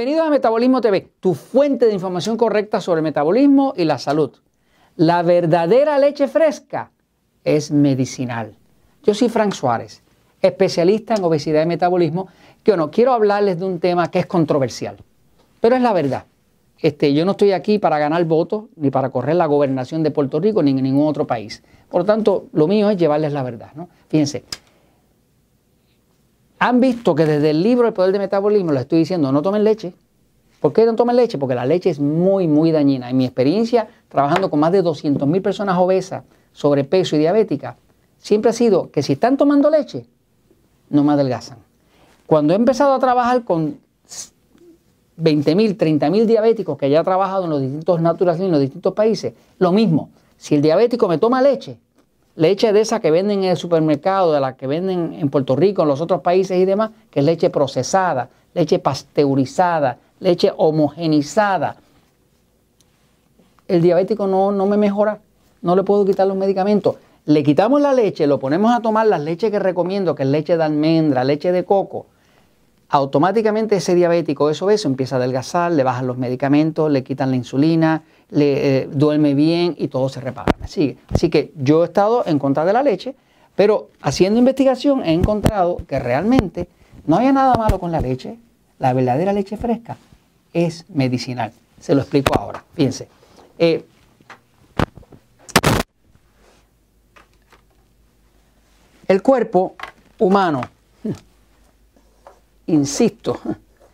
Bienvenidos a Metabolismo TV, tu fuente de información correcta sobre el metabolismo y la salud. La verdadera leche fresca es medicinal. Yo soy Frank Suárez, especialista en obesidad y metabolismo, que no quiero hablarles de un tema que es controversial, pero es la verdad. Este, yo no estoy aquí para ganar votos, ni para correr la gobernación de Puerto Rico, ni en ningún otro país. Por lo tanto, lo mío es llevarles la verdad. ¿no? Fíjense, han visto que desde el libro El Poder de Metabolismo les estoy diciendo no tomen leche. ¿Por qué no tomen leche? Porque la leche es muy, muy dañina. En mi experiencia, trabajando con más de 200.000 personas obesas, sobrepeso y diabéticas, siempre ha sido que si están tomando leche, no me adelgazan. Cuando he empezado a trabajar con 20.000, 30.000 diabéticos que ya he trabajado en los distintos naturales en los distintos países, lo mismo. Si el diabético me toma leche, leche de esa que venden en el supermercado, de la que venden en Puerto Rico, en los otros países y demás, que es leche procesada, leche pasteurizada, leche homogenizada. El diabético no, no me mejora, no le puedo quitar los medicamentos. Le quitamos la leche, lo ponemos a tomar las leches que recomiendo, que es leche de almendra, leche de coco. Automáticamente ese diabético, eso, eso, empieza a adelgazar, le bajan los medicamentos, le quitan la insulina, le eh, duerme bien y todo se repara. Así que yo he estado en contra de la leche, pero haciendo investigación he encontrado que realmente no había nada malo con la leche. La verdadera leche fresca es medicinal. Se lo explico ahora. Fíjense. Eh, el cuerpo humano, insisto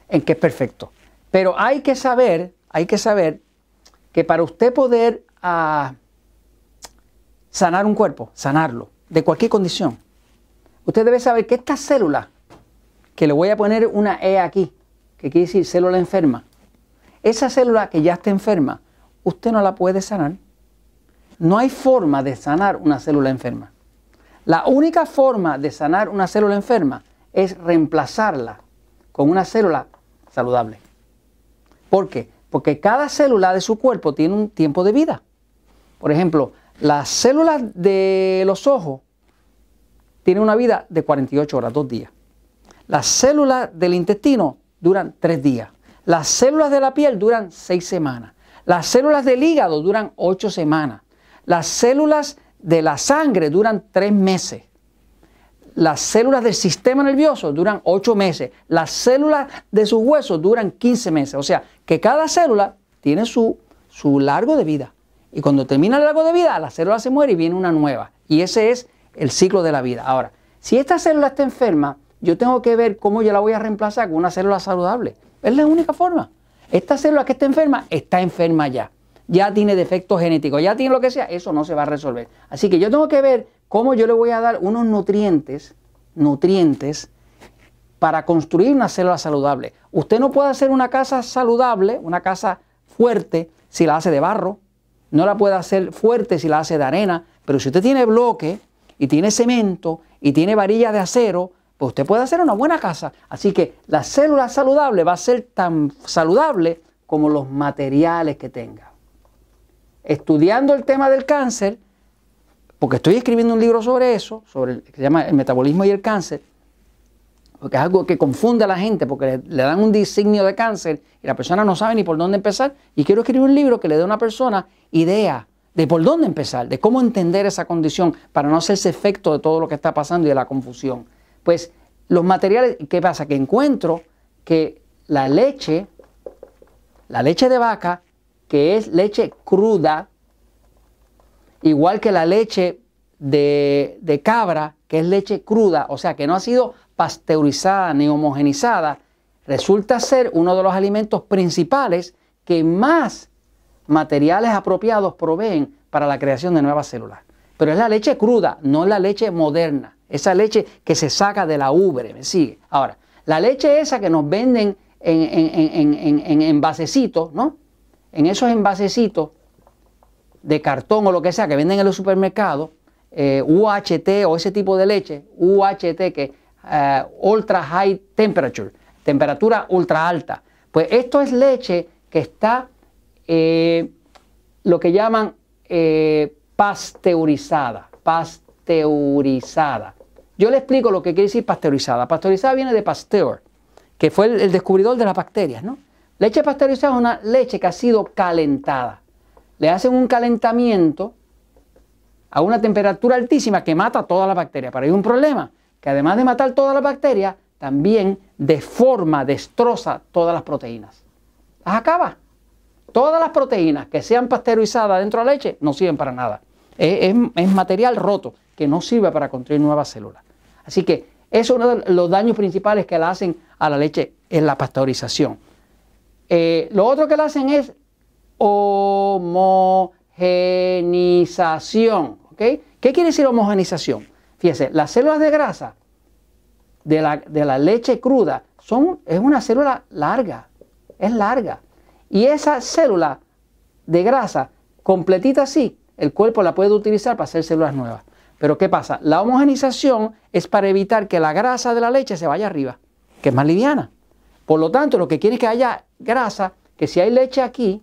en que es perfecto, pero hay que saber, hay que saber que para usted poder ah, sanar un cuerpo, sanarlo, de cualquier condición, usted debe saber que esta célula, que le voy a poner una E aquí, que quiere decir célula enferma, esa célula que ya está enferma, usted no la puede sanar. No hay forma de sanar una célula enferma. La única forma de sanar una célula enferma es reemplazarla con una célula saludable. ¿Por qué? Porque cada célula de su cuerpo tiene un tiempo de vida. Por ejemplo, las células de los ojos tienen una vida de 48 horas, dos días. Las células del intestino duran tres días. Las células de la piel duran seis semanas. Las células del hígado duran ocho semanas. Las células de la sangre duran tres meses las células del sistema nervioso duran 8 meses, las células de sus huesos duran 15 meses. O sea, que cada célula tiene su, su largo de vida. Y cuando termina el largo de vida, la célula se muere y viene una nueva. Y ese es el ciclo de la vida. Ahora, si esta célula está enferma, yo tengo que ver cómo yo la voy a reemplazar con una célula saludable. Es la única forma. Esta célula que está enferma está enferma ya. Ya tiene defectos genéticos, ya tiene lo que sea, eso no se va a resolver. Así que yo tengo que ver cómo yo le voy a dar unos nutrientes, nutrientes, para construir una célula saludable. Usted no puede hacer una casa saludable, una casa fuerte, si la hace de barro, no la puede hacer fuerte si la hace de arena, pero si usted tiene bloque y tiene cemento y tiene varillas de acero, pues usted puede hacer una buena casa. Así que la célula saludable va a ser tan saludable como los materiales que tenga. Estudiando el tema del cáncer, porque estoy escribiendo un libro sobre eso, sobre el que se llama el metabolismo y el cáncer, porque es algo que confunde a la gente, porque le, dan un designio de cáncer y la persona no sabe ni por dónde empezar. Y quiero escribir un libro que le dé a una persona idea de por dónde empezar, de cómo entender esa condición para no hacerse efecto de todo lo que está pasando y de la confusión. Pues los materiales, ¿qué pasa? Que encuentro que la leche, la leche de vaca, que es leche cruda, igual que la leche de, cabra, que es leche cruda, o sea que no ha sido pasteurizada ni homogenizada, resulta ser uno de los alimentos principales que más materiales apropiados proveen para la creación de nuevas células. Pero es la leche cruda, no la leche moderna, esa leche que se saca de la ubre, ¿me sigue? Ahora, la leche esa que nos venden en, en, en, en envasecitos, ¿no? En esos envasecitos de cartón o lo que sea que venden en los supermercados, eh, UHT o ese tipo de leche, UHT que uh, ultra high temperature, temperatura ultra alta. Pues esto es leche que está eh, lo que llaman eh, pasteurizada, pasteurizada. Yo le explico lo que quiere decir pasteurizada. Pasteurizada viene de pasteur, que fue el, descubridor de las bacterias, ¿no? Leche pasteurizada es una leche que ha sido calentada. Le hacen un calentamiento a una temperatura altísima que mata todas las bacterias. Pero hay un problema, que además de matar todas las bacterias, también deforma, destroza todas las proteínas. Las acaba. Todas las proteínas que sean pasteurizadas dentro de la leche no sirven para nada. Es, material roto que no sirve para construir nuevas células. Así que eso es uno de los daños principales que le hacen a la leche en la pasteurización. Eh, lo otro que le hacen es homogenización. ¿Qué quiere decir homogenización? Fíjese, las células de grasa de la, leche cruda son, es una célula larga, es larga. Y esa célula de grasa completita así, el cuerpo la puede utilizar para hacer células nuevas. Pero ¿qué pasa? La homogenización es para evitar que la grasa de la leche se vaya arriba, que es más liviana. Por lo tanto, lo que quiere es que haya grasa, que si hay leche aquí,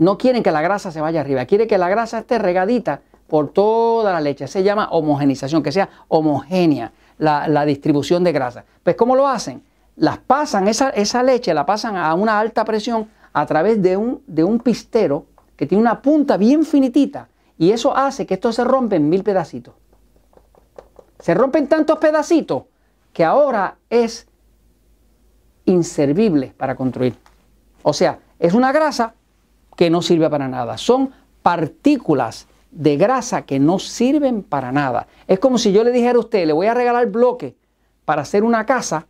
no quieren que la grasa se vaya arriba, quiere que la grasa esté regadita por toda la leche. Se llama homogenización, que sea homogénea la, distribución de grasa. Pues ¿cómo lo hacen? Las pasan, esa, leche la pasan a una alta presión a través de un, de un pistero que tiene una punta bien finitita y eso hace que esto se rompa en mil pedacitos. Se rompen tantos pedacitos que ahora es inservible para construir. O sea, es una grasa que no sirve para nada. Son partículas de grasa que no sirven para nada. Es como si yo le dijera a usted, le voy a regalar bloque para hacer una casa,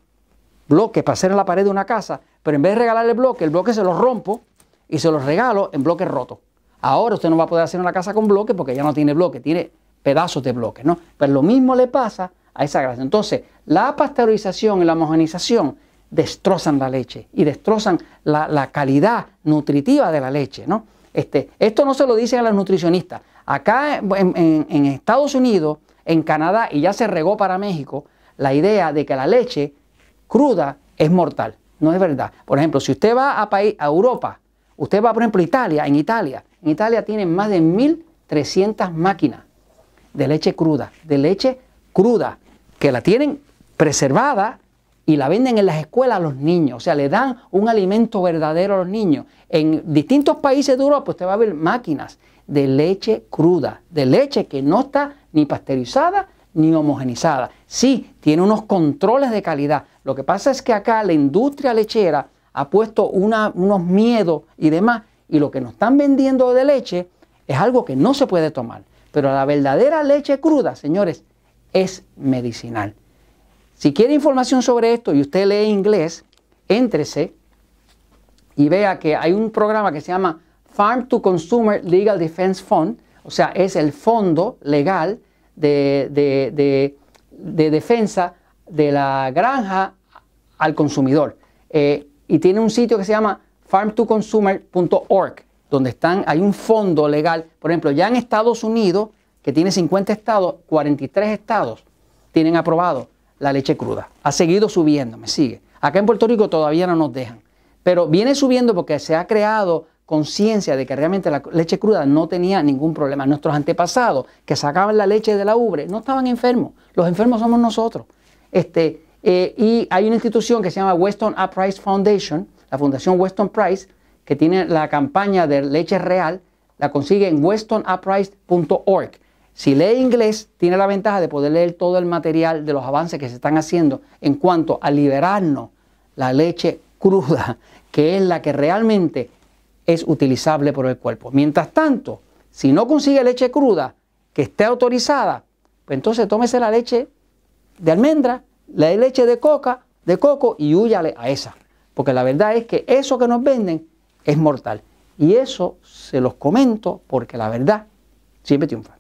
bloque para hacer en la pared de una casa, pero en vez de regalarle bloque, el bloque se lo rompo y se los regalo en bloques rotos. Ahora usted no va a poder hacer una casa con bloque porque ya no tiene bloque, tiene pedazos de bloque, ¿no? Pero lo mismo le pasa a esa grasa. Entonces, la pasteurización y la homogenización destrozan la leche y destrozan la, calidad nutritiva de la leche, ¿no? Este, esto no se lo dicen a los nutricionistas. Acá en, en, Estados Unidos, en Canadá y ya se regó para México la idea de que la leche cruda es mortal. No es verdad. Por ejemplo, si usted va a, país, a Europa, usted va, por ejemplo, a Italia, en Italia, en Italia tienen más de 1.300 máquinas de leche cruda, de leche cruda, que la tienen preservada y la venden en las escuelas a los niños. O sea, le dan un alimento verdadero a los niños. En distintos países de Europa usted va a ver máquinas de leche cruda, de leche que no está ni pasteurizada ni homogenizada. Sí, tiene unos controles de calidad. Lo que pasa es que acá la industria lechera ha puesto unos miedos y demás y lo que nos están vendiendo de leche es algo que no se puede tomar. Pero la verdadera leche cruda, señores, es medicinal. Si quiere información sobre esto y usted lee inglés, éntrese y vea que hay un programa que se llama Farm to Consumer Legal Defense Fund, o sea, es el fondo legal de, defensa de la granja al consumidor. Eh, y tiene un sitio que se llama farmtoconsumer.org, donde están, hay un fondo legal. Por ejemplo, ya en Estados Unidos, que tiene 50 estados, 43 estados tienen aprobado la leche cruda. Ha seguido subiendo, me sigue. Acá en Puerto Rico todavía no nos dejan. Pero viene subiendo porque se ha creado conciencia de que realmente la leche cruda no tenía ningún problema. Nuestros antepasados que sacaban la leche de la ubre no estaban enfermos. Los enfermos somos nosotros. Este, eh, y hay una institución que se llama Weston A. Price Foundation, la Fundación Weston Price, que tiene la campaña de leche real, la consigue en westonaprice.org. Si lee inglés, tiene la ventaja de poder leer todo el material de los avances que se están haciendo en cuanto a liberarnos la leche cruda, que es la que realmente es utilizable por el cuerpo. Mientras tanto, si no consigue leche cruda que esté autorizada, pues entonces tómese la leche de almendra, la leche de coca, de coco y huyale a esa. Porque la verdad es que eso que nos venden es mortal. Y eso se los comento porque la verdad siempre triunfa.